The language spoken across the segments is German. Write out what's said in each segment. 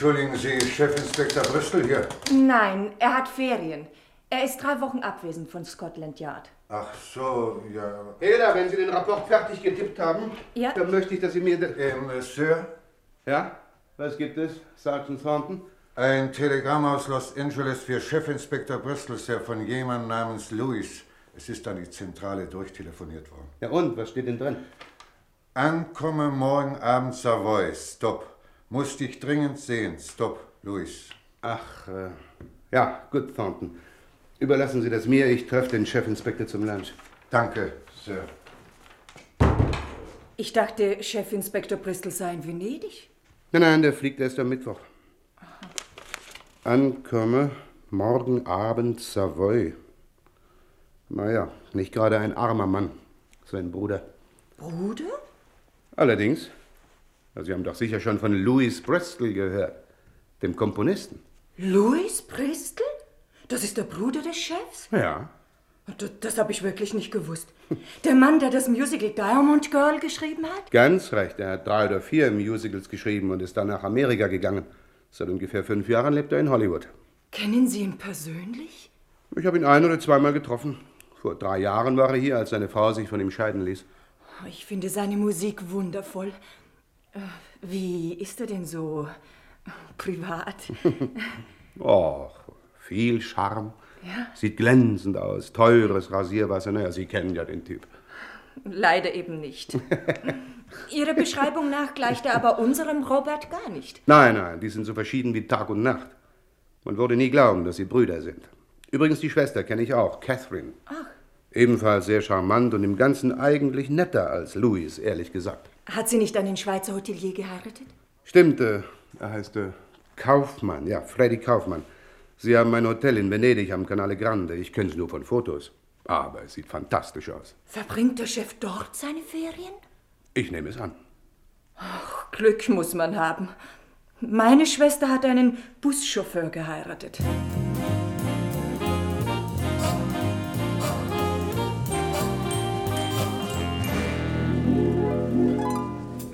Entschuldigen Sie, Chefinspektor Bristol hier. Nein, er hat Ferien. Er ist drei Wochen abwesend von Scotland Yard. Ach so, ja. Heda, wenn Sie den Rapport fertig getippt haben, Ja. dann möchte ich, dass Sie mir... Äh, Monsieur, Ja? Was gibt es, Sergeant Thornton? ein Telegramm aus Los Angeles für Chefinspektor Bristol, Sir, von jemandem namens Louis. Es ist an die Zentrale durchtelefoniert worden. Ja und, was steht denn drin? Ankomme morgen Abend Savoy. Stopp. Muss dich dringend sehen. Stopp, Louis. Ach, äh, ja, gut, Thornton. Überlassen Sie das mir, ich treffe den Chefinspektor zum Lunch. Danke, Sir. Ich dachte, Chefinspektor Bristol sei in Venedig. Nein, nein, der fliegt erst am Mittwoch. Ankomme morgen Abend Savoy. Naja, nicht gerade ein armer Mann, sein Bruder. Bruder? Allerdings, Sie haben doch sicher schon von Louis Bristol gehört, dem Komponisten. Louis Bristol? Das ist der Bruder des Chefs? Ja. Das, das habe ich wirklich nicht gewusst. Der Mann, der das Musical Diamond Girl geschrieben hat? Ganz recht, er hat drei oder vier Musicals geschrieben und ist dann nach Amerika gegangen. Seit ungefähr fünf Jahren lebt er in Hollywood. Kennen Sie ihn persönlich? Ich habe ihn ein oder zweimal getroffen. Vor drei Jahren war er hier, als seine Frau sich von ihm scheiden ließ. Ich finde seine Musik wundervoll. Wie ist er denn so äh, privat? Och, viel Charme. Ja. Sieht glänzend aus. Teures Rasierwasser. Naja, Sie kennen ja den Typ. Leider eben nicht. Ihrer Beschreibung nach gleicht er aber unserem Robert gar nicht. Nein, nein, die sind so verschieden wie Tag und Nacht. Man würde nie glauben, dass sie Brüder sind. Übrigens, die Schwester kenne ich auch, Catherine. Ach. Ebenfalls sehr charmant und im Ganzen eigentlich netter als Louis, ehrlich gesagt. Hat sie nicht einen Schweizer Hotelier geheiratet? Stimmt, äh, er heißt äh, Kaufmann, ja, Freddy Kaufmann. Sie haben ein Hotel in Venedig am Canale Grande. Ich kenne es nur von Fotos. Aber es sieht fantastisch aus. Verbringt der Chef dort seine Ferien? Ich nehme es an. Glück muss man haben. Meine Schwester hat einen Buschauffeur geheiratet.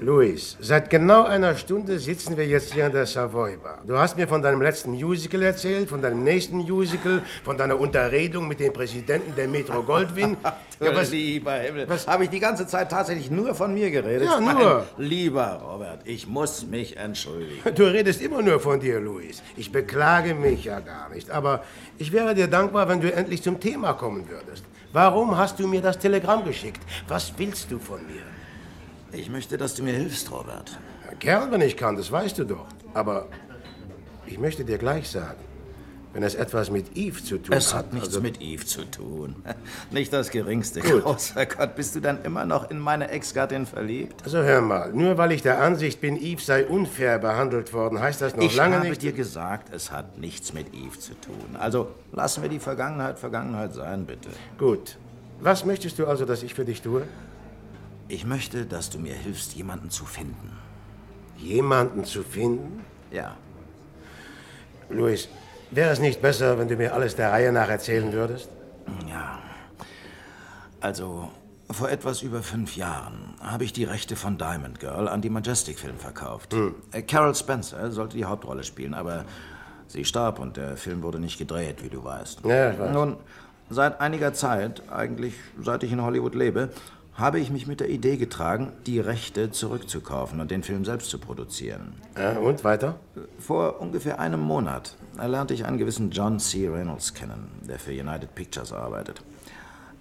Luis, seit genau einer Stunde sitzen wir jetzt hier in der Savoy Bar. Du hast mir von deinem letzten Musical erzählt, von deinem nächsten Musical, von deiner Unterredung mit dem Präsidenten der Metro Goldwyn. Ja, was, lieber Himmel, habe ich die ganze Zeit tatsächlich nur von mir geredet? Ja, nur. Mein lieber Robert, ich muss mich entschuldigen. Du redest immer nur von dir, Luis. Ich beklage mich ja gar nicht. Aber ich wäre dir dankbar, wenn du endlich zum Thema kommen würdest. Warum hast du mir das Telegramm geschickt? Was willst du von mir? Ich möchte, dass du mir hilfst, Robert. Ja, gern, wenn ich kann, das weißt du doch. Aber ich möchte dir gleich sagen, wenn es etwas mit Eve zu tun Es hat... hat nichts also- mit Eve zu tun. Nicht das Geringste. Gut. Großer Gott, bist du dann immer noch in meine Ex-Gattin verliebt? Also hör mal, nur weil ich der Ansicht bin, Eve sei unfair behandelt worden, heißt das noch ich lange habe nicht... dir gesagt, es hat nichts mit Eve zu tun. Also lassen wir die Vergangenheit Vergangenheit sein, bitte. Gut. Was möchtest du also, dass ich für dich tue? Ich möchte, dass du mir hilfst, jemanden zu finden. Jemanden zu finden? Ja. Luis, wäre es nicht besser, wenn du mir alles der Reihe nach erzählen würdest? Ja. Also, vor etwas über fünf Jahren habe ich die Rechte von Diamond Girl an die Majestic Film verkauft. Äh, Carol Spencer sollte die Hauptrolle spielen, aber sie starb und der Film wurde nicht gedreht, wie du weißt. Ja, ich weiß. Nun, seit einiger Zeit, eigentlich seit ich in Hollywood lebe, habe ich mich mit der Idee getragen, die Rechte zurückzukaufen und den Film selbst zu produzieren. Ja, und weiter? Vor ungefähr einem Monat lernte ich einen gewissen John C. Reynolds kennen, der für United Pictures arbeitet.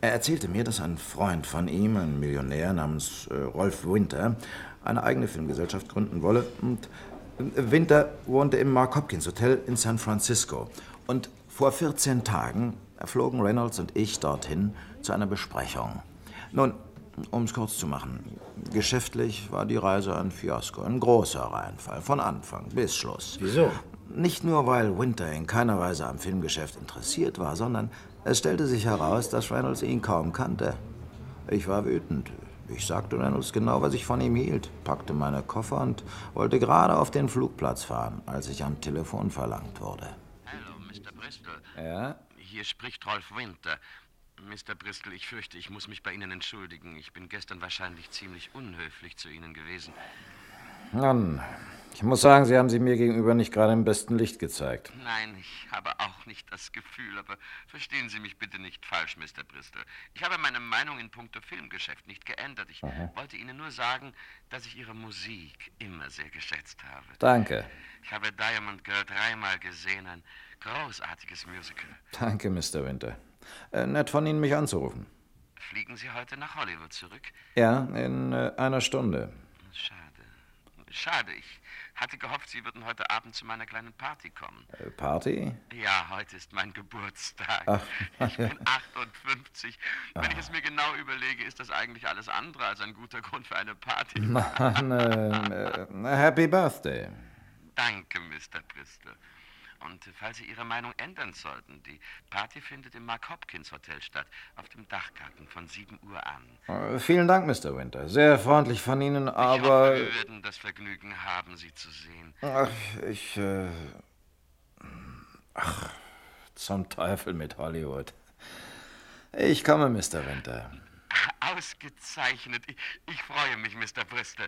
Er erzählte mir, dass ein Freund von ihm, ein Millionär namens äh, Rolf Winter, eine eigene Filmgesellschaft gründen wolle. Und äh, Winter wohnte im Mark Hopkins Hotel in San Francisco. Und vor 14 Tagen flogen Reynolds und ich dorthin zu einer Besprechung. Nun, um es kurz zu machen, geschäftlich war die Reise ein Fiasko, ein großer Reinfall, von Anfang bis Schluss. Wieso? Nicht nur, weil Winter in keiner Weise am Filmgeschäft interessiert war, sondern es stellte sich heraus, dass Reynolds ihn kaum kannte. Ich war wütend. Ich sagte Reynolds genau, was ich von ihm hielt, packte meine Koffer und wollte gerade auf den Flugplatz fahren, als ich am Telefon verlangt wurde. Hallo, Mr. Bristol. Ja? Hier spricht Rolf Winter. Mr. Bristol, ich fürchte, ich muss mich bei Ihnen entschuldigen. Ich bin gestern wahrscheinlich ziemlich unhöflich zu Ihnen gewesen. Nun, Ich muss sagen, Sie haben sich mir gegenüber nicht gerade im besten Licht gezeigt. Nein, ich habe auch nicht das Gefühl, aber verstehen Sie mich bitte nicht falsch, Mr. Bristol. Ich habe meine Meinung in puncto Filmgeschäft nicht geändert. Ich Aha. wollte Ihnen nur sagen, dass ich Ihre Musik immer sehr geschätzt habe. Danke. Ich habe Diamond Girl dreimal gesehen, ein großartiges Musical. Danke, Mr. Winter. Äh, nett von Ihnen, mich anzurufen. Fliegen Sie heute nach Hollywood zurück? Ja, in äh, einer Stunde. Schade. Schade, ich hatte gehofft, Sie würden heute Abend zu meiner kleinen Party kommen. Äh, Party? Ja, heute ist mein Geburtstag. Ach, ich bin 58. Wenn ich es mir genau überlege, ist das eigentlich alles andere als ein guter Grund für eine Party. Mann, äh, äh, Happy Birthday. Danke, Mr. Bristol. Und falls Sie Ihre Meinung ändern sollten, die Party findet im Mark Hopkins Hotel statt, auf dem Dachgarten von 7 Uhr an. Äh, vielen Dank, Mr. Winter. Sehr freundlich von Ihnen, Ich aber. hoffe, wir werden das Vergnügen haben, Sie zu sehen. Ach, ich. Äh, ach, zum Teufel mit Hollywood. Ich komme, Mr. Winter. Ausgezeichnet. Ich, ich freue mich, Mr. Bristol.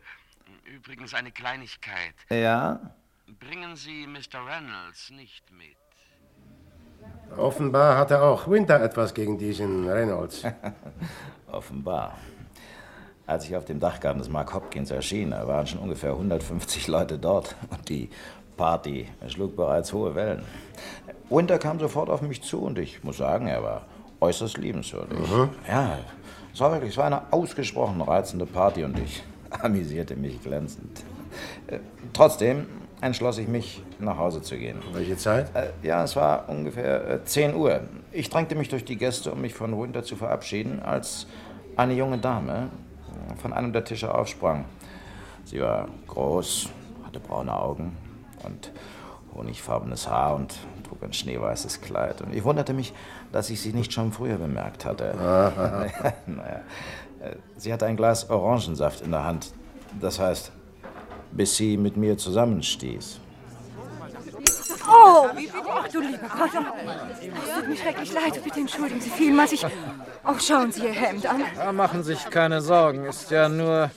Übrigens eine Kleinigkeit. Ja? Bringen Sie Mr. Reynolds nicht mit. Offenbar hatte auch Winter etwas gegen diesen Reynolds. Offenbar. Als ich auf dem Dachgarten des Mark Hopkins erschien, da waren schon ungefähr 150 Leute dort. Und die Party schlug bereits hohe Wellen. Winter kam sofort auf mich zu und ich muss sagen, er war äußerst liebenswürdig. Mhm. Ja, es war wirklich es war eine ausgesprochen reizende Party und ich amüsierte mich glänzend. Äh, Trotzdem entschloss ich mich, nach Hause zu gehen. Welche Zeit? Äh, ja, es war ungefähr äh, 10 Uhr. Ich drängte mich durch die Gäste, um mich von Winter zu verabschieden, als eine junge Dame von einem der Tische aufsprang. Sie war groß, hatte braune Augen und honigfarbenes Haar und trug ein schneeweißes Kleid. Und ich wunderte mich, dass ich sie nicht schon früher bemerkt hatte. Aha. naja, äh, sie hatte ein Glas Orangensaft in der Hand. Das heißt, bis sie mit mir zusammenstieß. Oh, ach, du lieber Gott. Es tut mir schrecklich leid. Bitte entschuldigen Sie vielmals. Ich... Auch schauen Sie Ihr Hemd an. Da machen Sie sich keine Sorgen, ist ja nur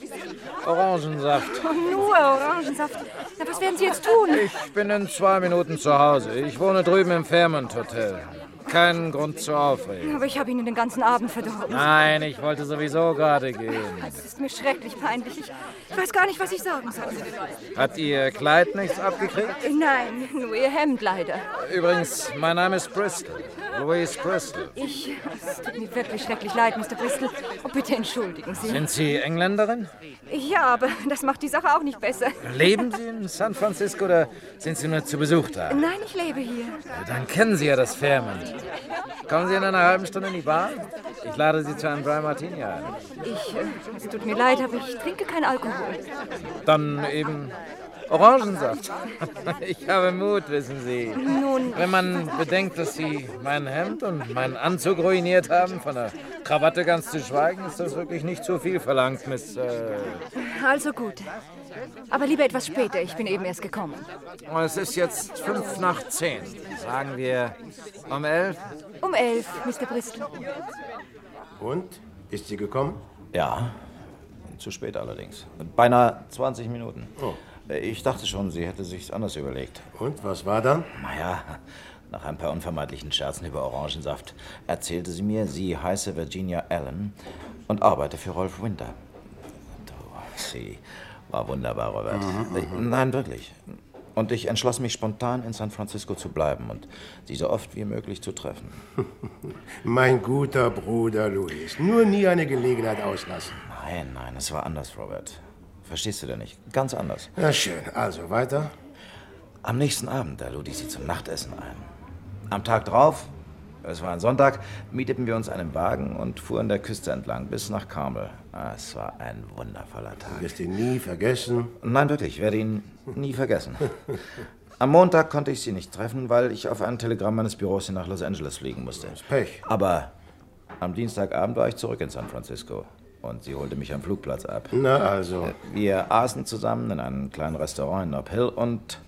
Orangensaft. Oh, nur Orangensaft. Na, was werden Sie jetzt tun? Ich bin in zwei Minuten zu Hause. Ich wohne drüben im Fairmont Hotel. Keinen Grund zur Aufregung. Aber ich habe Ihnen den ganzen Abend verdorben. Nein, ich wollte sowieso gerade gehen. Es ist mir schrecklich peinlich. Ich, ich weiß gar nicht, was ich sagen soll. Hat Ihr Kleid nichts abgekriegt? Nein, nur Ihr Hemd leider. Übrigens, mein Name ist Bristol. Louise Bristol. Ich. Es tut mir wirklich schrecklich leid, Mr. Bristol. Oh, bitte entschuldigen Sie. Sind Sie Engländerin? Ja, aber das macht die Sache auch nicht besser. Leben Sie in San Francisco oder sind Sie nur zu Besuch da? Nein, ich lebe hier. Dann kennen Sie ja das Fairmont. Kommen Sie in einer halben Stunde in die Bar? Ich lade Sie zu einem Dry Martini ein. Ich. äh, Es tut mir leid, aber ich trinke keinen Alkohol. Dann eben Orangensaft. Ich habe Mut, wissen Sie. Nun. Wenn man bedenkt, dass Sie mein Hemd und meinen Anzug ruiniert haben, von der Krawatte ganz zu schweigen, ist das wirklich nicht zu viel verlangt, Miss. Äh Also gut. Aber lieber etwas später. Ich bin eben erst gekommen. es ist jetzt fünf nach zehn. Sagen wir um elf? Um elf, Mr. Bristol. Und? Ist sie gekommen? Ja, zu spät allerdings. Beinahe 20 Minuten. Oh. Ich dachte schon, sie hätte sich's anders überlegt. Und was war dann? Naja, nach ein paar unvermeidlichen Scherzen über Orangensaft erzählte sie mir, sie heiße Virginia Allen und arbeite für Rolf Winter. Du, sie war wunderbar, Robert. Nein, wirklich. Und ich entschloss mich spontan in San Francisco zu bleiben und sie so oft wie möglich zu treffen. Mein guter Bruder Louis. Nur nie eine Gelegenheit auslassen. Nein, nein, es war anders, Robert. Verstehst du denn nicht? Ganz anders. Na schön, also weiter. Am nächsten Abend, da lud ich sie zum Nachtessen ein. Am Tag drauf, es war ein Sonntag, mieteten wir uns einen Wagen und fuhren der Küste entlang bis nach Carmel. Es war ein wundervoller Tag. Du wirst ihn nie vergessen. Nein, wirklich, ich werde ihn nie vergessen. Am Montag konnte ich sie nicht treffen, weil ich auf ein Telegramm meines Büros hin nach Los Angeles fliegen musste. Pech. Aber am Dienstagabend war ich zurück in San Francisco und sie holte mich am Flugplatz ab. Na also. Wir aßen zusammen in einem kleinen Restaurant in Nob Hill und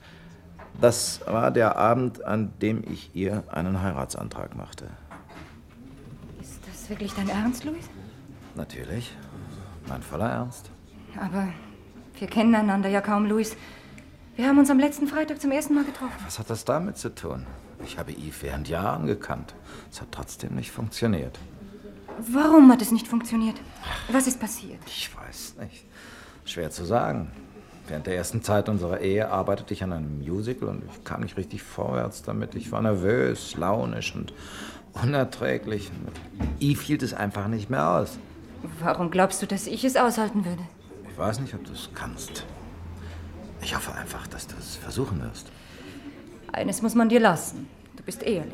das war der Abend, an dem ich ihr einen Heiratsantrag machte. Ist das wirklich dein Ernst, Louis? Natürlich. Mein voller Ernst. Aber wir kennen einander ja kaum, Louis. Wir haben uns am letzten Freitag zum ersten Mal getroffen. Was hat das damit zu tun? Ich habe Yves während Jahren gekannt. Es hat trotzdem nicht funktioniert. Warum hat es nicht funktioniert? Was ist passiert? Ich weiß nicht. Schwer zu sagen. Während der ersten Zeit unserer Ehe arbeitete ich an einem Musical und ich kam nicht richtig vorwärts damit. Ich war nervös, launisch und unerträglich. Yves hielt es einfach nicht mehr aus. Warum glaubst du, dass ich es aushalten würde? Ich weiß nicht, ob du es kannst. Ich hoffe einfach, dass du es versuchen wirst. Eines muss man dir lassen. Du bist ehrlich.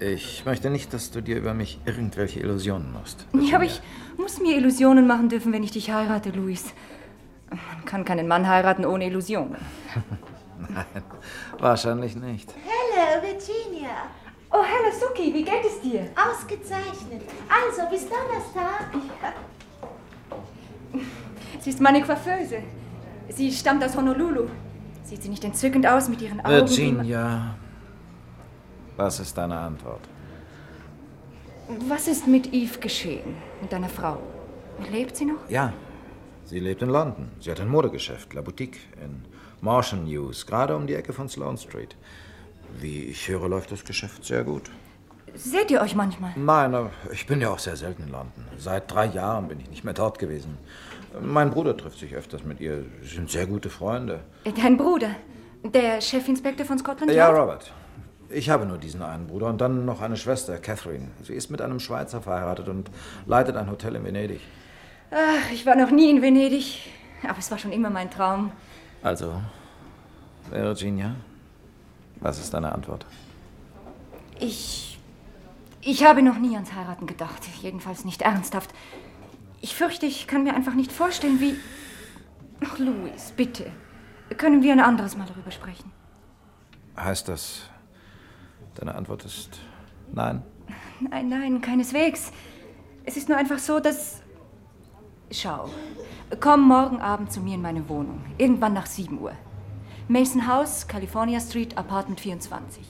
Ich möchte nicht, dass du dir über mich irgendwelche Illusionen machst. Ja, aber ich muss mir Illusionen machen dürfen, wenn ich dich heirate, Luis. Man kann keinen Mann heiraten ohne Illusionen. Nein, wahrscheinlich nicht. Hello, Virginia. Oh, hallo Suki, wie geht es dir? Ausgezeichnet. Also, bis Donnerstag. Sie ist meine Coiffeuse. Sie stammt aus Honolulu. Sieht sie nicht entzückend aus mit ihren Augen? Virginia, was ist deine Antwort? Was ist mit Eve geschehen? Mit deiner Frau? Lebt sie noch? Ja, sie lebt in London. Sie hat ein Modegeschäft, La Boutique, in Martian News, gerade um die Ecke von Sloane Street. Wie ich höre, läuft das Geschäft sehr gut. Seht ihr euch manchmal? Nein, ich bin ja auch sehr selten in London. Seit drei Jahren bin ich nicht mehr dort gewesen. Mein Bruder trifft sich öfters mit ihr. Sie sind sehr gute Freunde. Dein Bruder? Der Chefinspektor von Scotland Ja, Yard? Robert. Ich habe nur diesen einen Bruder und dann noch eine Schwester, Catherine. Sie ist mit einem Schweizer verheiratet und leitet ein Hotel in Venedig. Ach, ich war noch nie in Venedig. Aber es war schon immer mein Traum. Also, Virginia, was ist deine Antwort? Ich. Ich habe noch nie ans Heiraten gedacht. Jedenfalls nicht ernsthaft. Ich fürchte, ich kann mir einfach nicht vorstellen, wie. Ach, Louis, bitte. Können wir ein anderes Mal darüber sprechen? Heißt das, deine Antwort ist nein? Nein, nein, keineswegs. Es ist nur einfach so, dass. Schau. Komm morgen Abend zu mir in meine Wohnung. Irgendwann nach 7 Uhr. Mason House, California Street, Apartment 24.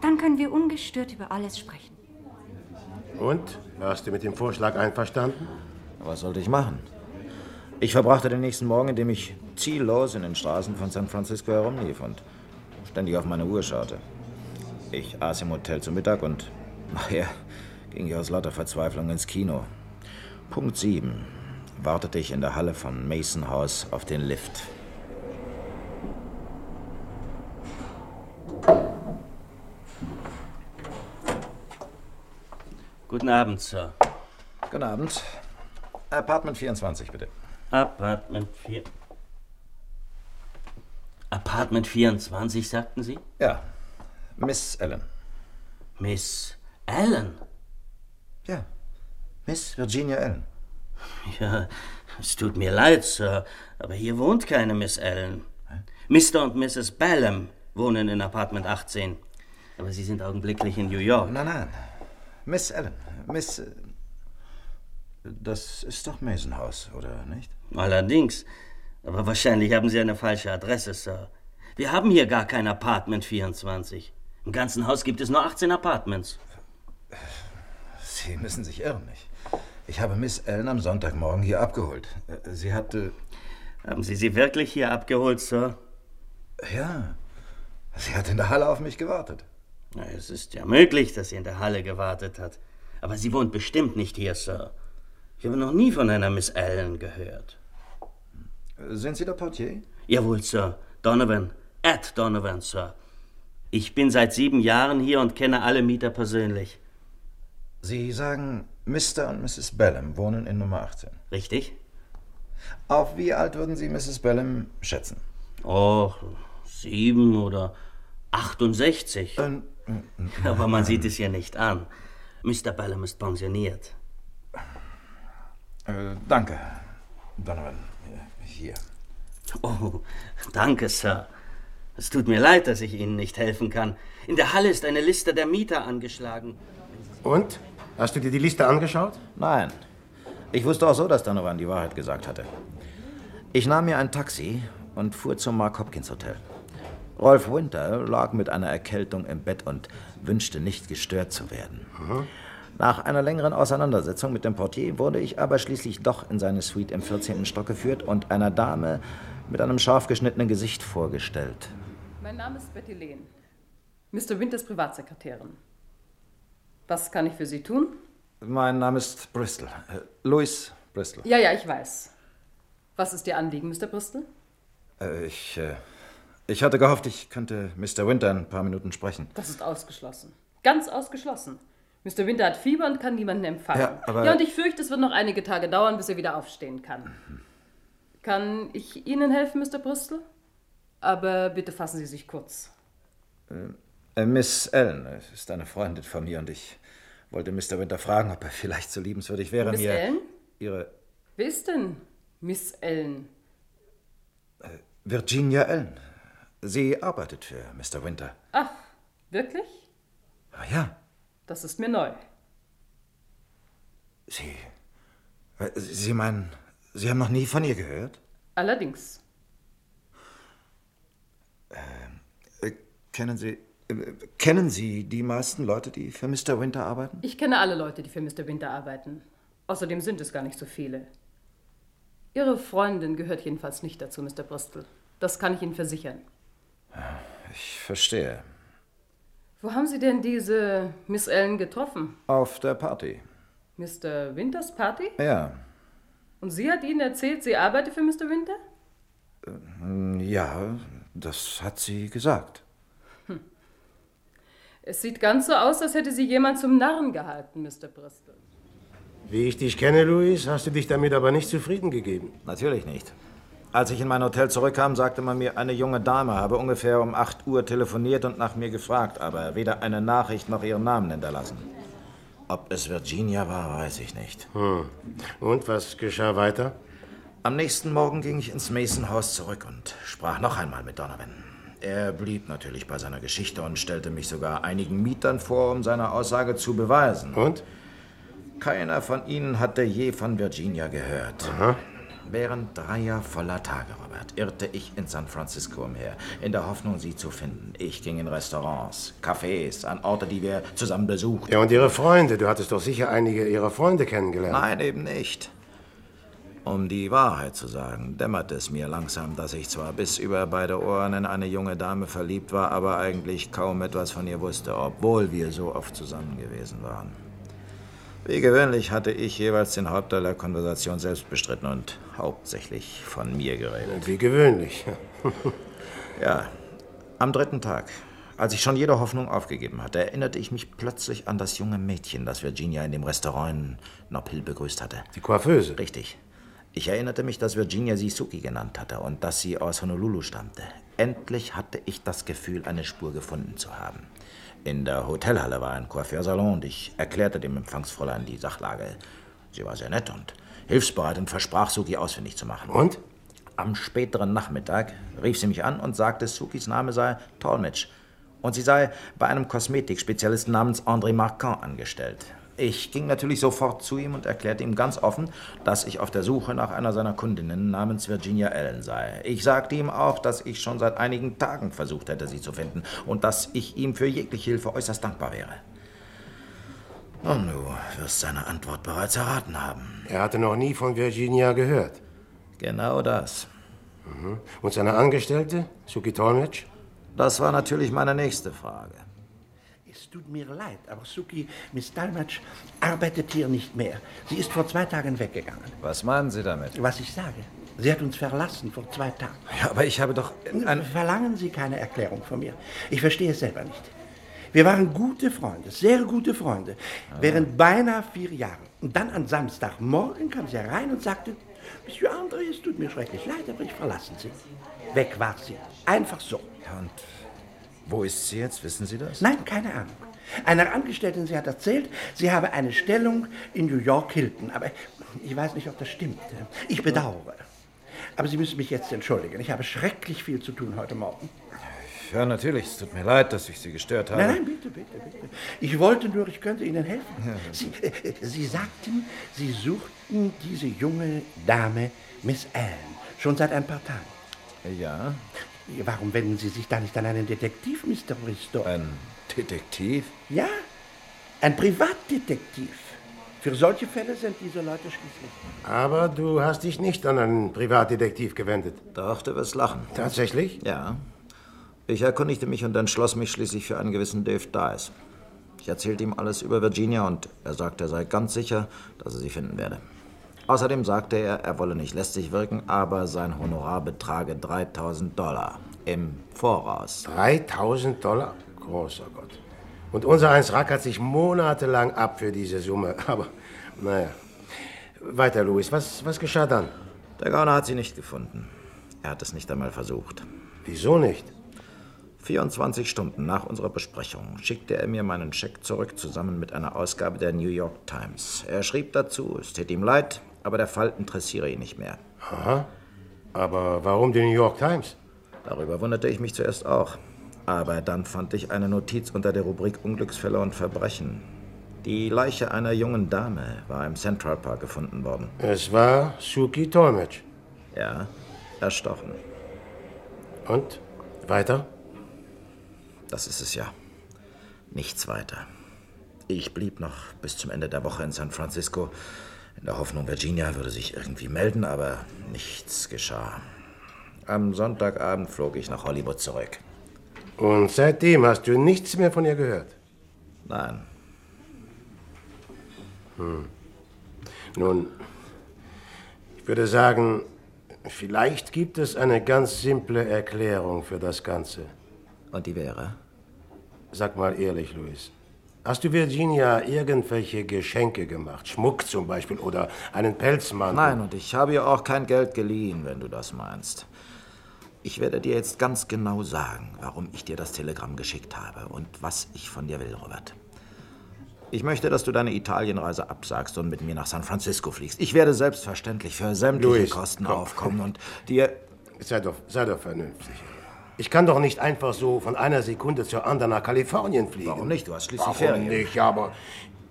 Dann können wir ungestört über alles sprechen. Und? Warst du mit dem Vorschlag einverstanden? Was sollte ich machen? Ich verbrachte den nächsten Morgen, indem ich ziellos in den Straßen von San Francisco herumlief und ständig auf meine Uhr schaute. Ich aß im Hotel zu Mittag und nachher ging ich aus lauter Verzweiflung ins Kino. Punkt 7 wartete ich in der Halle von Mason House auf den Lift. Guten Abend, Sir. Guten Abend. Apartment 24, bitte. Apartment 4. Apartment 24, sagten Sie? Ja, Miss Ellen. Miss Allen? Ja, Miss Virginia Ellen. Ja, es tut mir leid, Sir, aber hier wohnt keine Miss Allen. Mr. und Mrs. Ballum wohnen in Apartment 18. Aber Sie sind augenblicklich in New York. Nein, nein. Miss Ellen. Miss. äh, Das ist doch Mason House, oder nicht? Allerdings. Aber wahrscheinlich haben Sie eine falsche Adresse, Sir. Wir haben hier gar kein Apartment 24. Im ganzen Haus gibt es nur 18 Apartments. Sie müssen sich irren, nicht? Ich habe Miss Ellen am Sonntagmorgen hier abgeholt. Äh, Sie hatte. Haben Sie sie wirklich hier abgeholt, Sir? Ja. Sie hat in der Halle auf mich gewartet. Na, Es ist ja möglich, dass sie in der Halle gewartet hat. Aber sie wohnt bestimmt nicht hier, Sir. Ich habe noch nie von einer Miss Allen gehört. Sind Sie der Portier? Jawohl, Sir. Donovan. Ed Donovan, Sir. Ich bin seit sieben Jahren hier und kenne alle Mieter persönlich. Sie sagen, Mr. und Mrs. Bellum wohnen in Nummer 18. Richtig? Auf wie alt würden Sie Mrs. Bellum schätzen? Oh, sieben oder 68. Ähm, Aber man sieht es ihr nicht an. Mr. Bellum ist pensioniert. Äh, danke, Donovan. Hier. Oh, danke, Sir. Es tut mir leid, dass ich Ihnen nicht helfen kann. In der Halle ist eine Liste der Mieter angeschlagen. Und? Hast du dir die Liste angeschaut? Nein. Ich wusste auch so, dass Donovan die Wahrheit gesagt hatte. Ich nahm mir ein Taxi und fuhr zum Mark Hopkins Hotel. Rolf Winter lag mit einer Erkältung im Bett und wünschte nicht gestört zu werden. Nach einer längeren Auseinandersetzung mit dem Portier wurde ich aber schließlich doch in seine Suite im 14. Stock geführt und einer Dame mit einem scharf geschnittenen Gesicht vorgestellt. Mein Name ist Betty Lehn, Mr. Winters Privatsekretärin. Was kann ich für Sie tun? Mein Name ist Bristol. Äh, Louis Bristol. Ja, ja, ich weiß. Was ist Ihr Anliegen, Mr. Bristol? Äh, ich, äh, ich hatte gehofft, ich könnte Mr. Winter ein paar Minuten sprechen. Das ist ausgeschlossen. Ganz ausgeschlossen. Mr. Winter hat Fieber und kann niemanden empfangen. Ja, aber- ja, und ich fürchte, es wird noch einige Tage dauern, bis er wieder aufstehen kann. Kann ich Ihnen helfen, Mr. Bristol? Aber bitte fassen Sie sich kurz. Äh, Miss Ellen ist eine Freundin von mir und ich wollte Mr. Winter fragen, ob er vielleicht so liebenswürdig wäre, Miss mir Ellen? Ihre Wer ist denn Miss Ellen? Virginia Ellen. Sie arbeitet für Mr. Winter. Ach, wirklich? Ah ja, Das ist mir neu. Sie. äh, Sie meinen, Sie haben noch nie von ihr gehört? Allerdings. Äh, kennen Sie. Äh, kennen Sie die meisten Leute, die für Mr. Winter arbeiten? Ich kenne alle Leute, die für Mr. Winter arbeiten. Außerdem sind es gar nicht so viele. Ihre Freundin gehört jedenfalls nicht dazu, Mr. Bristol. Das kann ich Ihnen versichern. Ich verstehe. Wo haben Sie denn diese Miss Ellen getroffen? Auf der Party. Mr. Winters Party? Ja. Und sie hat Ihnen erzählt, sie arbeite für Mr. Winter? Hm, Ja, das hat sie gesagt. Es sieht ganz so aus, als hätte sie jemand zum Narren gehalten, Mr. Bristol. Wie ich dich kenne, Louis, hast du dich damit aber nicht zufrieden gegeben. Natürlich nicht. Als ich in mein Hotel zurückkam, sagte man mir, eine junge Dame habe ungefähr um 8 Uhr telefoniert und nach mir gefragt, aber weder eine Nachricht noch ihren Namen hinterlassen. Ob es Virginia war, weiß ich nicht. Hm. Und was geschah weiter? Am nächsten Morgen ging ich ins Mason-Haus zurück und sprach noch einmal mit Donovan. Er blieb natürlich bei seiner Geschichte und stellte mich sogar einigen Mietern vor, um seine Aussage zu beweisen. Und? Keiner von ihnen hatte je von Virginia gehört. Aha. Während dreier voller Tage, Robert, irrte ich in San Francisco umher, in der Hoffnung, sie zu finden. Ich ging in Restaurants, Cafés, an Orte, die wir zusammen besuchten. Ja, und ihre Freunde? Du hattest doch sicher einige ihrer Freunde kennengelernt. Nein, eben nicht. Um die Wahrheit zu sagen, dämmerte es mir langsam, dass ich zwar bis über beide Ohren in eine junge Dame verliebt war, aber eigentlich kaum etwas von ihr wusste, obwohl wir so oft zusammen gewesen waren. Wie gewöhnlich hatte ich jeweils den Hauptteil der Konversation selbst bestritten und hauptsächlich von mir geredet. Wie gewöhnlich. Ja, am dritten Tag, als ich schon jede Hoffnung aufgegeben hatte, erinnerte ich mich plötzlich an das junge Mädchen, das Virginia in dem Restaurant in Nob Hill begrüßt hatte. Die Coiffeuse? Richtig. Ich erinnerte mich, dass Virginia sie Suki genannt hatte und dass sie aus Honolulu stammte. Endlich hatte ich das Gefühl, eine Spur gefunden zu haben. In der Hotelhalle war ein Coiffeursalon und ich erklärte dem Empfangsfräulein die Sachlage. Sie war sehr nett und hilfsbereit und versprach, Suki ausfindig zu machen. Und? Am späteren Nachmittag rief sie mich an und sagte, Sukis Name sei Tolmitsch und sie sei bei einem Kosmetikspezialisten namens André Marquand angestellt. Ich ging natürlich sofort zu ihm und erklärte ihm ganz offen, dass ich auf der Suche nach einer seiner Kundinnen namens Virginia Allen sei. Ich sagte ihm auch, dass ich schon seit einigen Tagen versucht hätte, sie zu finden und dass ich ihm für jegliche Hilfe äußerst dankbar wäre. Und du wirst seine Antwort bereits erraten haben. Er hatte noch nie von Virginia gehört. Genau das. Mhm. Und seine Angestellte, Suki Tornitsch? Das war natürlich meine nächste Frage. Es tut mir leid, aber Suki, Miss Dalmatsch arbeitet hier nicht mehr. Sie ist vor zwei Tagen weggegangen. Was meinen Sie damit? Was ich sage. Sie hat uns verlassen vor zwei Tagen. Ja, aber ich habe doch... Verlangen Sie keine Erklärung von mir. Ich verstehe es selber nicht. Wir waren gute Freunde, sehr gute Freunde, während beinahe vier Jahren. Und dann am Samstagmorgen kam sie herein und sagte, Monsieur André, es tut mir schrecklich leid, aber ich verlasse Sie. Weg war sie. Einfach so. Ja, und wo ist sie jetzt? Wissen Sie das? Nein, keine Ahnung. Einer Angestellten, sie hat erzählt, sie habe eine Stellung in New York Hilton. Aber ich weiß nicht, ob das stimmt. Ich bedauere. Aber Sie müssen mich jetzt entschuldigen. Ich habe schrecklich viel zu tun heute Morgen. Ja, natürlich. Es tut mir leid, dass ich Sie gestört habe. Nein, nein, bitte, bitte, bitte. Ich wollte nur, ich könnte Ihnen helfen. Sie, äh, Sie sagten, Sie suchten diese junge Dame, Miss Anne, schon seit ein paar Tagen. Ja. Warum wenden Sie sich da nicht an einen Detektiv, Mr. Bristow? Ein Detektiv? Ja. Ein Privatdetektiv. Für solche Fälle sind diese Leute schließlich. Aber du hast dich nicht an einen Privatdetektiv gewendet. Doch, du wirst lachen. Tatsächlich? Ja. Ich erkundigte mich und entschloss mich schließlich für einen gewissen Dave Dice. Ich erzählte ihm alles über Virginia und er sagte, er sei ganz sicher, dass er sie finden werde. Außerdem sagte er, er wolle nicht lästig wirken, aber sein Honorar betrage 3000 Dollar im Voraus. 3000 Dollar? Großer Gott. Und unser Eins rackert sich monatelang ab für diese Summe. Aber, naja. Weiter, Louis. Was, was geschah dann? Der Gauner hat sie nicht gefunden. Er hat es nicht einmal versucht. Wieso nicht? 24 Stunden nach unserer Besprechung schickte er mir meinen Scheck zurück, zusammen mit einer Ausgabe der New York Times. Er schrieb dazu, es täte ihm leid, aber der Fall interessiere ihn nicht mehr. Aha. Aber warum die New York Times? Darüber wunderte ich mich zuerst auch. Aber dann fand ich eine Notiz unter der Rubrik Unglücksfälle und Verbrechen. Die Leiche einer jungen Dame war im Central Park gefunden worden. Es war Suki Tolmetsch. Ja, erstochen. Und? Weiter? Das ist es ja. Nichts weiter. Ich blieb noch bis zum Ende der Woche in San Francisco, in der Hoffnung, Virginia würde sich irgendwie melden, aber nichts geschah. Am Sonntagabend flog ich nach Hollywood zurück. Und seitdem hast du nichts mehr von ihr gehört? Nein. Hm. Nun, ich würde sagen, vielleicht gibt es eine ganz simple Erklärung für das Ganze. Und die wäre? Sag mal ehrlich, Louis. Hast du Virginia irgendwelche Geschenke gemacht? Schmuck zum Beispiel oder einen Pelzmantel? Nein, und ich habe ihr auch kein Geld geliehen, wenn du das meinst. Ich werde dir jetzt ganz genau sagen, warum ich dir das Telegramm geschickt habe und was ich von dir will, Robert. Ich möchte, dass du deine Italienreise absagst und mit mir nach San Francisco fliegst. Ich werde selbstverständlich für sämtliche Louis, Kosten komm. aufkommen und dir... Sei doch, sei doch vernünftig. Ich kann doch nicht einfach so von einer Sekunde zur anderen nach Kalifornien fliegen. Warum nicht? Du hast schließlich Warum Ferien. nicht? Aber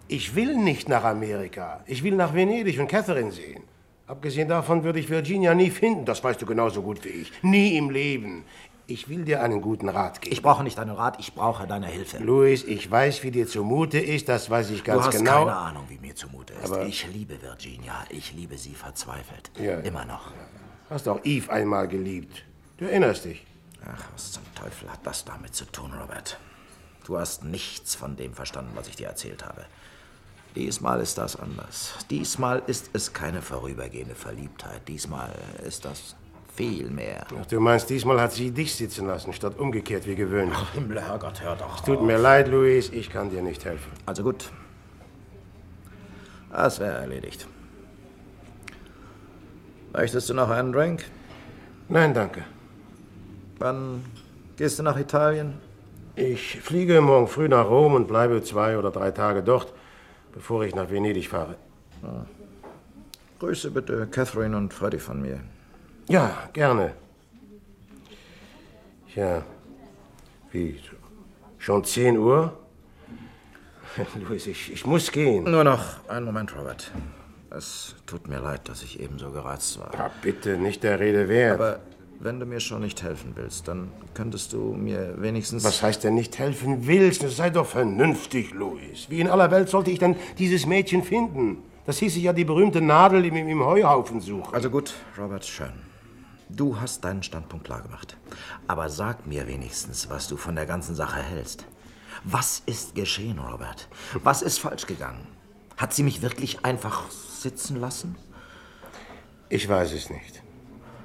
ich will nicht nach Amerika. Ich will nach Venedig und Catherine sehen. Abgesehen davon würde ich Virginia nie finden. Das weißt du genauso gut wie ich. Nie im Leben. Ich will dir einen guten Rat geben. Ich brauche nicht deinen Rat, ich brauche deine Hilfe. Louis, ich weiß, wie dir zumute ist. Das weiß ich ganz du hast genau. keine Ahnung, wie mir zumute ist. Aber- ich liebe Virginia. Ich liebe sie verzweifelt. Ja. Immer noch. Hast auch Eve einmal geliebt. Du erinnerst dich. Ach, was zum Teufel hat das damit zu tun, Robert? Du hast nichts von dem verstanden, was ich dir erzählt habe. Diesmal ist das anders. Diesmal ist es keine vorübergehende Verliebtheit. Diesmal ist das viel mehr. Ach, du meinst, diesmal hat sie dich sitzen lassen, statt umgekehrt wie gewöhnlich. Ach, Himmel, Herrgott, hör doch. Es tut mir leid, Louis, ich kann dir nicht helfen. Also gut. Das wäre erledigt. Möchtest du noch einen Drink? Nein, danke. Wann gehst du nach Italien? Ich fliege morgen früh nach Rom und bleibe zwei oder drei Tage dort, bevor ich nach Venedig fahre. Ah. Grüße bitte Catherine und Freddy von mir. Ja, gerne. Ja, wie? Schon 10 Uhr? Louis, ich, ich muss gehen. Nur noch einen Moment, Robert. Es tut mir leid, dass ich ebenso gereizt war. Ja, bitte, nicht der Rede wert. Aber wenn du mir schon nicht helfen willst, dann könntest du mir wenigstens... Was heißt denn nicht helfen willst? Sei doch vernünftig, Louis. Wie in aller Welt sollte ich denn dieses Mädchen finden? Das hieße ja die berühmte Nadel im, im Heuhaufen suchen. Also gut, Robert, schön. Du hast deinen Standpunkt klar gemacht. Aber sag mir wenigstens, was du von der ganzen Sache hältst. Was ist geschehen, Robert? Was ist falsch gegangen? Hat sie mich wirklich einfach sitzen lassen? Ich weiß es nicht.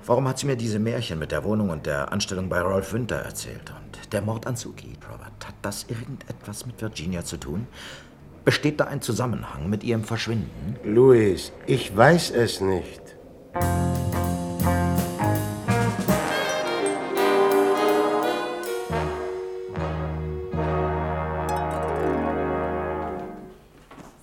Warum hat sie mir diese Märchen mit der Wohnung und der Anstellung bei Rolf Winter erzählt? Und der Mord an Suki, Robert, hat das irgendetwas mit Virginia zu tun? Besteht da ein Zusammenhang mit ihrem Verschwinden? Louis, ich weiß es nicht.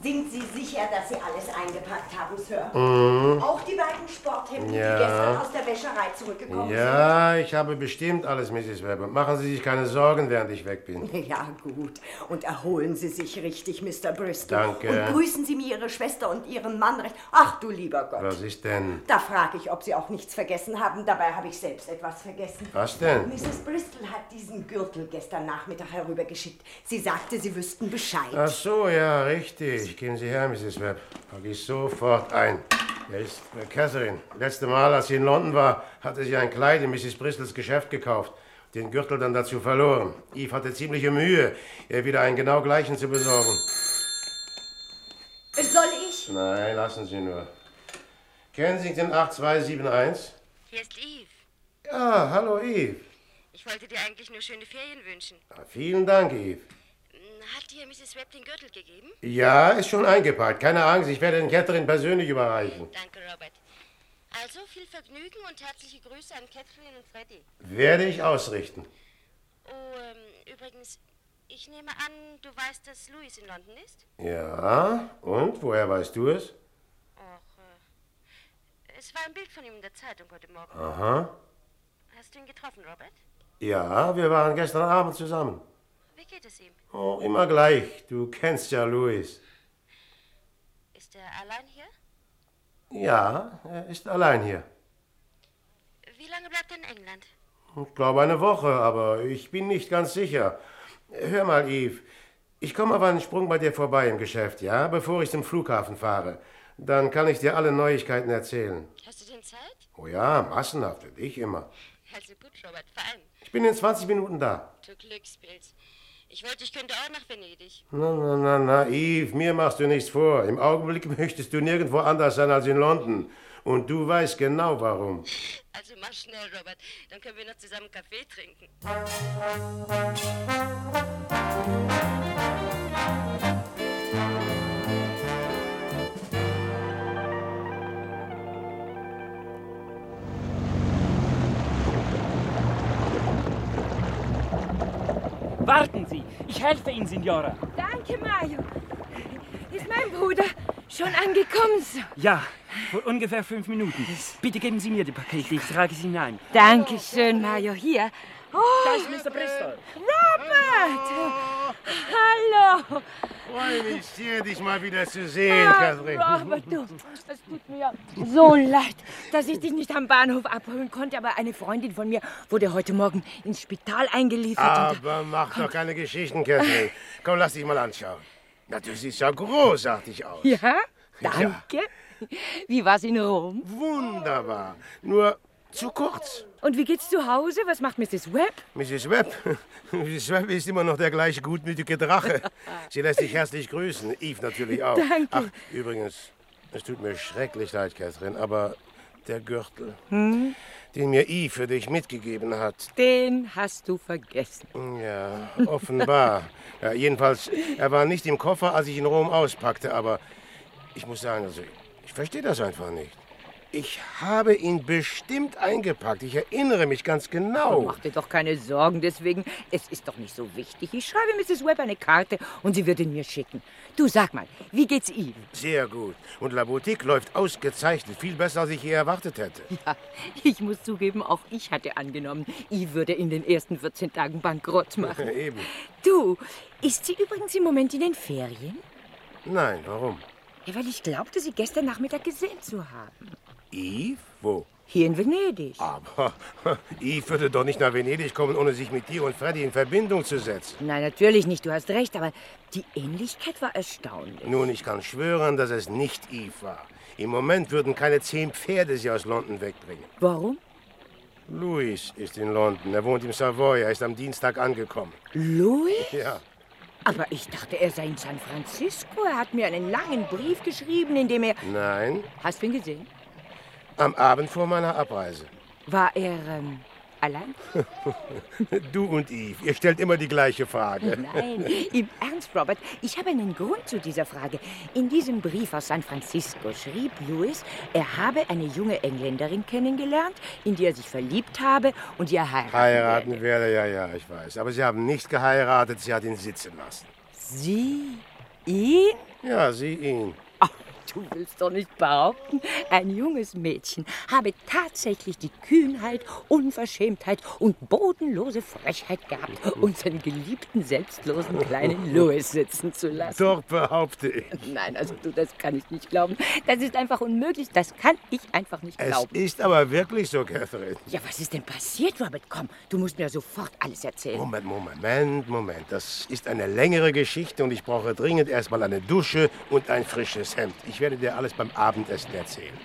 Sind Sie sicher, dass Sie alles eingepackt haben, Sir? Mhm. Auch die beiden Sporthemden, Ja. die gestern aus der Wäscherei zurückgekommen Ja, ich habe bestimmt alles, Mrs. Webb. Und machen Sie sich keine Sorgen, während ich weg bin. sind? Ja, gut. Und erholen Sie sich richtig, Mr. Bristol. Danke. Und grüßen Sie mir Ihre Schwester und Ihren Mann recht. Ach du lieber Gott. Was ist denn? Da frage ich, ob Sie auch nichts vergessen haben. Dabei habe ich selbst etwas vergessen. Was denn? Mrs. Bristol hat diesen Gürtel gestern Nachmittag herübergeschickt. Sie sagte, Sie wüssten Bescheid. Ach so, ja, richtig. Gehen Sie her, Mrs. Webb. Pack ich sofort ein. Ist äh, Catherine. Letzte Mal, als sie in London war, hatte sie ein Kleid in Mrs. Bristols Geschäft gekauft. Den Gürtel dann dazu verloren. Eve hatte ziemliche Mühe, ihr wieder einen genau gleichen zu besorgen. Soll ich? Nein, lassen Sie nur. Kensington 8271? Hier ist Eve. Ja, hallo Eve. Ich wollte dir eigentlich nur schöne Ferien wünschen. Ja, vielen Dank, Eve. Hat dir Mrs. Webb den Gürtel gegeben? Ja, ist schon eingepackt. Keine Angst, ich werde den Catherine persönlich überreichen. Danke, Robert. Also viel Vergnügen und herzliche Grüße an Catherine und Freddy. Werde ich ausrichten. Oh, ähm, übrigens, ich nehme an, du weißt, dass Louis in London ist? Ja, und woher weißt du es? Och, äh, es war ein Bild von ihm in der Zeitung heute Morgen. Aha. Hast du ihn getroffen, Robert? Ja, wir waren gestern Abend zusammen. Wie geht es ihm? Oh, immer gleich. Du kennst ja Louis. Ist er allein hier? Ja, er ist allein hier. Wie lange bleibt er in England? Ich glaube eine Woche, aber ich bin nicht ganz sicher. Hör mal, Eve. Ich komme auf einen Sprung bei dir vorbei im Geschäft, ja, bevor ich zum Flughafen fahre. Dann kann ich dir alle Neuigkeiten erzählen. Hast du denn Zeit? Oh ja, massenhaft, für dich immer. Also gut, Robert, fein. Ich bin in 20 Minuten da. Du Glückspilz. Ich wollte, ich könnte auch nach Venedig. Na, na, na, na, Eve, mir machst du nichts vor. Im Augenblick möchtest du nirgendwo anders sein als in London. Und du weißt genau warum. Also mach schnell, Robert. Dann können wir noch zusammen Kaffee trinken. Warten Sie, ich helfe Ihnen, Signora. Danke, Mario. Ist mein Bruder schon angekommen? Ja, vor ungefähr fünf Minuten. Bitte geben Sie mir die Pakete, ich trage sie hinein. Dankeschön, Mario. Hier. Oh, Da ist Mr. Bristol. Robert! Hallo! Freue mich sehr, dich mal wieder zu sehen, Ah, Catherine. Robert, du, es tut mir so leid, dass ich dich nicht am Bahnhof abholen konnte, aber eine Freundin von mir wurde heute Morgen ins Spital eingeliefert. Aber mach doch keine Geschichten, Catherine. Komm, lass dich mal anschauen. Na, du siehst ja großartig aus. Ja, danke. Wie war's in Rom? Wunderbar. Nur zu kurz. Und wie geht's zu Hause? Was macht Mrs. Webb? Mrs. Webb, Mrs. Webb ist immer noch der gleiche gutmütige Drache. Sie lässt dich herzlich grüßen. Eve natürlich auch. Danke. Ach, übrigens, es tut mir schrecklich leid, Catherine, aber der Gürtel, Hm? den mir Eve für dich mitgegeben hat, Den hast du vergessen. ja, offenbar. Ja, jedenfalls, er war nicht im Koffer, als ich in Rom auspackte, aber ich muss sagen, also, ich verstehe das einfach nicht. Ich habe ihn bestimmt eingepackt. Ich erinnere mich ganz genau. Mach dir doch keine Sorgen deswegen. Es ist doch nicht so wichtig. Ich schreibe Mrs. Webb eine Karte und sie wird ihn mir schicken. Du sag mal, wie geht's Eve? Sehr gut. Und La Boutique läuft ausgezeichnet. Viel besser, als ich je erwartet hätte. Ja, ich muss zugeben, auch ich hatte angenommen, Eve würde in den ersten 14 Tagen bankrott machen. Eben. Du, ist sie übrigens im Moment in den Ferien? Nein, warum? Ja, weil ich glaubte, sie gestern Nachmittag gesehen zu haben. Eve? Wo? Hier in Venedig. Aber Eve würde doch nicht nach Venedig kommen, ohne sich mit dir und Freddy in Verbindung zu setzen. Nein, natürlich nicht, du hast recht, aber die Ähnlichkeit war erstaunlich. Nun, ich kann schwören, dass es nicht Eve war. Im Moment würden keine zehn Pferde sie aus London wegbringen. Warum? Louis ist in London. Er wohnt im Savoy. Er ist am Dienstag angekommen. Louis? Ja. Aber ich dachte, er sei in San Francisco. Er hat mir einen langen Brief geschrieben, in dem er... Nein, Hast du ihn gesehen? Am Abend vor meiner Abreise. War er ähm, allein? Du und Eve, ihr stellt immer die gleiche Frage. Nein, im Ernst, Robert. Ich habe einen Grund zu dieser Frage. In diesem Brief aus San Francisco schrieb Louis, er habe eine junge Engländerin kennengelernt, in die er sich verliebt habe und die er heiraten Heiraten werde. werde, ja, ja, ich weiß. Aber sie haben nicht geheiratet, sie hat ihn sitzen lassen. Sie? Ihn? Ja, sie ihn. Du willst doch nicht behaupten, ein junges Mädchen habe tatsächlich die Kühnheit, Unverschämtheit und bodenlose Frechheit gehabt, unseren geliebten, selbstlosen kleinen Louis sitzen zu lassen. Doch, behaupte ich. Nein, also du, das kann ich nicht glauben. Das ist einfach unmöglich. Das kann ich einfach nicht Es glauben. ist aber wirklich so, Catherine. Ja, was ist denn passiert, Robert? Komm, du musst mir sofort alles erzählen. Moment, Moment, Moment. Das ist eine längere Geschichte und ich brauche dringend erstmal eine Dusche und ein frisches Hemd. Ich werde dir alles beim Abendessen erzählen.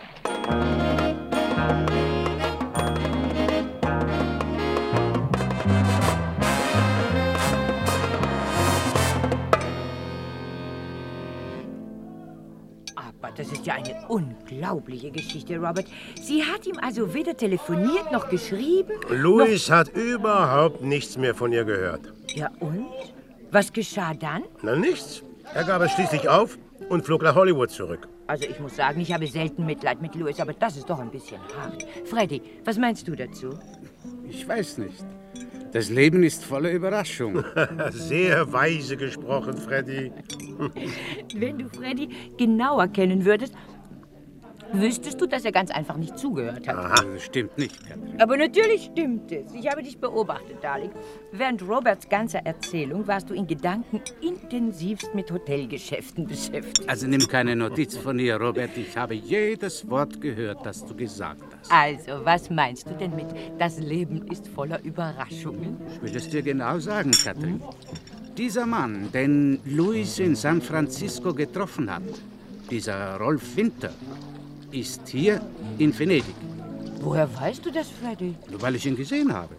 Aber das ist ja eine unglaubliche Geschichte, Robert. Sie hat ihm also weder telefoniert noch geschrieben. Louis hat überhaupt nichts mehr von ihr gehört. Ja, und? Was geschah dann? Na, nichts. Er gab es schließlich auf und flog nach Hollywood zurück. Also ich muss sagen, ich habe selten Mitleid mit Louis, aber das ist doch ein bisschen hart. Freddy, was meinst du dazu? Ich weiß nicht. Das Leben ist voller Überraschungen. Sehr weise gesprochen, Freddy. Wenn du Freddy genauer kennen würdest, wüsstest du, dass er ganz einfach nicht zugehört hat. Aha. Das stimmt nicht, Katrin. Aber natürlich stimmt es. Ich habe dich beobachtet, Darling. Während Roberts ganzer Erzählung warst du in Gedanken intensivst mit Hotelgeschäften beschäftigt. Also nimm keine Notiz von ihr, Robert. Ich habe jedes Wort gehört, das du gesagt hast. Also, was meinst du denn mit, das Leben ist voller Überraschungen? Ich will es dir genau sagen, Katrin. Dieser Mann, den Louis in San Francisco getroffen hat, dieser Rolf Winter, ist hier in Venedig. Woher weißt du das, Freddy? Nur weil ich ihn gesehen habe.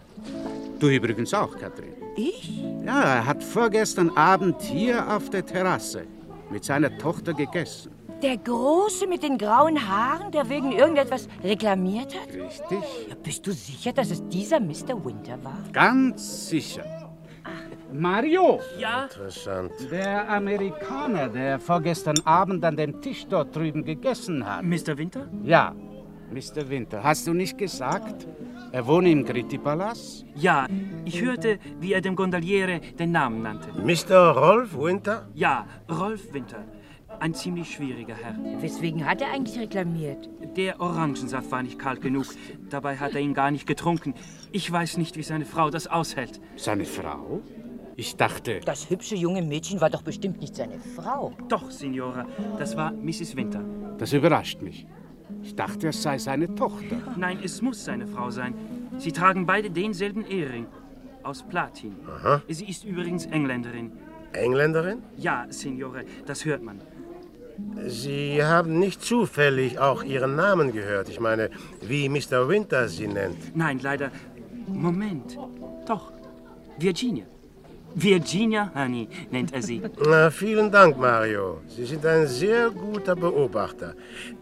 Du übrigens auch, Katrin. Ich? Ja, er hat vorgestern Abend hier auf der Terrasse mit seiner Tochter gegessen. Der Große mit den grauen Haaren, der wegen irgendetwas reklamiert hat? Richtig. Ja, bist du sicher, dass es dieser Mr. Winter war? Ganz sicher. Mario! Ja? Interessant. Der Amerikaner, der vorgestern Abend an dem Tisch dort drüben gegessen hat. Mr. Winter? Ja, Mr. Winter. Hast du nicht gesagt, er wohne im Gritti-Palast? Ja, ich hörte, wie er dem Gondoliere den Namen nannte. Mr. Rolf Winter? Ja, Rolf Winter. Ein ziemlich schwieriger Herr. Weswegen hat er eigentlich reklamiert? Der Orangensaft war nicht kalt genug. Dabei hat er ihn gar nicht getrunken. Ich weiß nicht, wie seine Frau das aushält. Seine Frau? Ich dachte. Das hübsche junge Mädchen war doch bestimmt nicht seine Frau. Doch, Signora, das war Mrs. Winter. Das überrascht mich. Ich dachte, es sei seine Tochter. Nein, es muss seine Frau sein. Sie tragen beide denselben Ehering. Aus Platin. Aha. Sie ist übrigens Engländerin. Engländerin? Ja, Signore, das hört man. Sie haben nicht zufällig auch Ihren Namen gehört. Ich meine, wie Mr. Winter Sie nennt. Nein, leider. Moment. Doch. Virginia. Virginia Honey nennt er sie. Na, vielen Dank, Mario. Sie sind ein sehr guter Beobachter.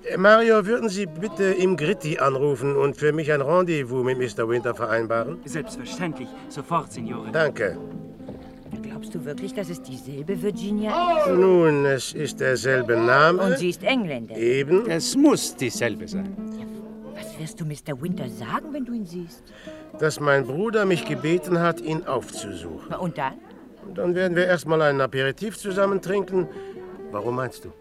Äh, Mario, würden Sie bitte im Gritti anrufen und für mich ein Rendezvous mit Mr. Winter vereinbaren? Selbstverständlich. Sofort, Signore. Danke. Glaubst du wirklich, dass es dieselbe Virginia ist? Nun, es ist derselbe Name. Und sie ist Engländerin. Eben. Es muss dieselbe sein. Was wirst du Mr. Winter sagen, wenn du ihn siehst? Dass mein Bruder mich gebeten hat, ihn aufzusuchen. Und dann? Dann werden wir erstmal ein Aperitif zusammen trinken. Warum meinst du?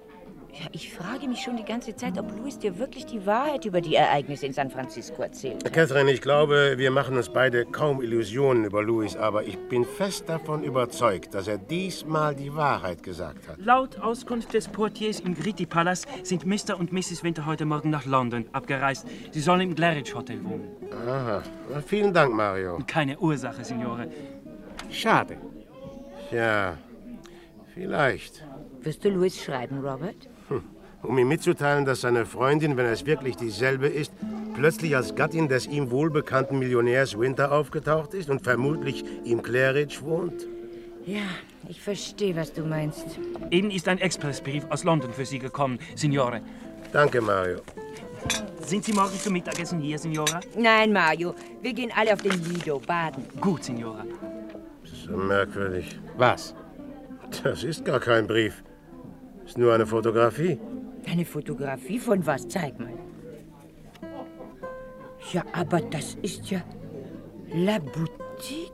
Ja, ich frage mich schon die ganze Zeit, ob Louis dir wirklich die Wahrheit über die Ereignisse in San Francisco erzählt. Catherine, ich glaube, wir machen uns beide kaum Illusionen über Louis, aber ich bin fest davon überzeugt, dass er diesmal die Wahrheit gesagt hat. Laut Auskunft des Portiers im Gritti-Palast sind Mr. und Mrs. Winter heute Morgen nach London abgereist. Sie sollen im Claridge Hotel wohnen. Aha. Na, Vielen Dank, Mario. Keine Ursache, Signore. Schade. Ja, vielleicht. Wirst du Louis schreiben, Robert? Um ihm mitzuteilen, dass seine Freundin, wenn es wirklich dieselbe ist, plötzlich als Gattin des ihm wohlbekannten Millionärs Winter aufgetaucht ist und vermutlich im Claridge wohnt? Ja, ich verstehe, was du meinst. Eben ist ein Expressbrief aus London für Sie gekommen, Signore. Danke, Mario. Sind Sie morgen zum Mittagessen hier, Signora? Nein, Mario, wir gehen alle auf den Lido baden. Gut, Signora. So merkwürdig. Was? Das ist gar kein Brief. Ist nur eine Fotografie. Eine Fotografie von was? Zeig mal. Ja, aber das ist ja La Boutique.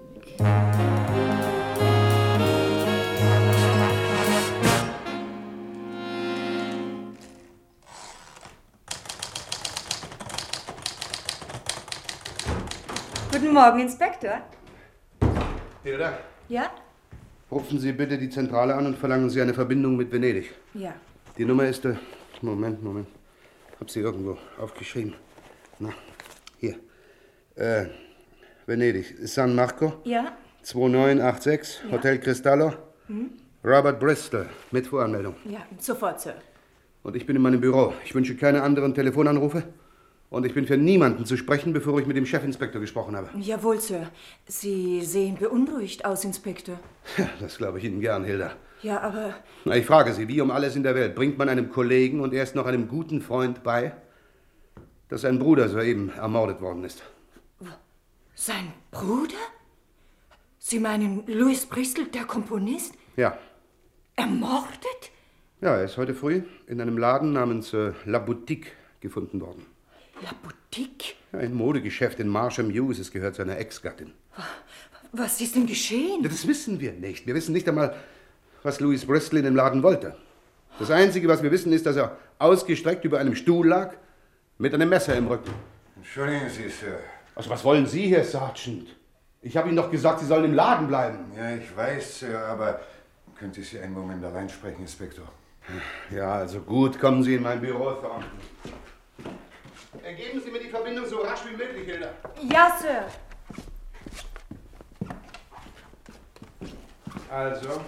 Guten Morgen, Inspektor. Hilda? Ja? Rufen Sie bitte die Zentrale an und verlangen Sie eine Verbindung mit Venedig. Ja. Die Nummer ist äh, Moment, Moment. Hab sie irgendwo aufgeschrieben. Na, hier. Äh, Venedig. San Marco, Ja? 2986, Hotel Cristallo. Hm? Robert Bristol, mit Voranmeldung. Ja, sofort, Sir. Und ich bin in meinem Büro. Ich wünsche keine anderen Telefonanrufe. Und ich bin für niemanden zu sprechen, bevor ich mit dem Chefinspektor gesprochen habe. Jawohl, Sir. Sie sehen beunruhigt aus, Inspektor. Ja, das glaube ich Ihnen gern, Hilda. Ja, aber Na, ich frage Sie, wie um alles in der Welt bringt man einem Kollegen und erst noch einem guten Freund bei, dass sein Bruder soeben ermordet worden ist? sein Bruder? Sie meinen Louis Bristol, der Komponist? Ja. Ermordet? Ja, er ist heute früh in einem Laden namens äh, La Boutique gefunden worden. La Boutique? Ja, ein Modegeschäft in Marsham Hughes. Es gehört seiner Ex-Gattin. Was ist denn geschehen? Das wissen wir nicht. Wir wissen nicht einmal, was Louis Bristol in dem Laden wollte. Das Einzige, was wir wissen, ist, dass er ausgestreckt über einem Stuhl lag, mit einem Messer im Rücken. Entschuldigen Sie, Sir. Also, was wollen Sie hier, Sergeant? Ich habe Ihnen doch gesagt, Sie sollen im Laden bleiben. Ja, ich weiß, Sir, aber könnte ich Sie einen Moment allein sprechen, Inspektor? Ja, also gut, kommen Sie in mein Büro, Thornton. Geben Sie mir die Verbindung so rasch wie möglich, Hilda. Ja, Sir. Also,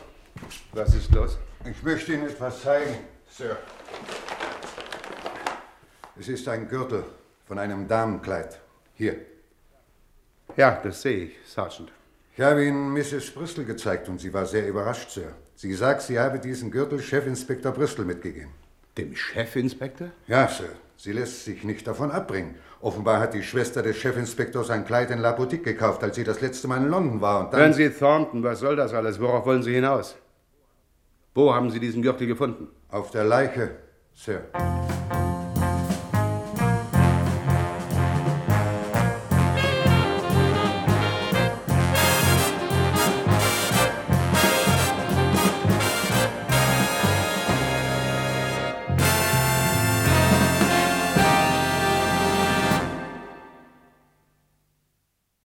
was ist los? Ich möchte Ihnen etwas zeigen, Sir. Es ist ein Gürtel von einem Damenkleid. Hier. Ja, das sehe ich, Sergeant. Ich habe Ihnen Mrs. Bristol gezeigt und sie war sehr überrascht, Sir. Sie sagt, sie habe diesen Gürtel Chefinspektor Bristol mitgegeben. Dem Chefinspektor? Ja, Sir. Sie lässt sich nicht davon abbringen. Offenbar hat die Schwester des Chefinspektors ein Kleid in La Boutique gekauft, als sie das letzte Mal in London war. Und dann Hören Sie, Thornton, was soll das alles? Worauf wollen Sie hinaus? Wo haben Sie diesen Gürtel gefunden? Auf der Leiche, Sir.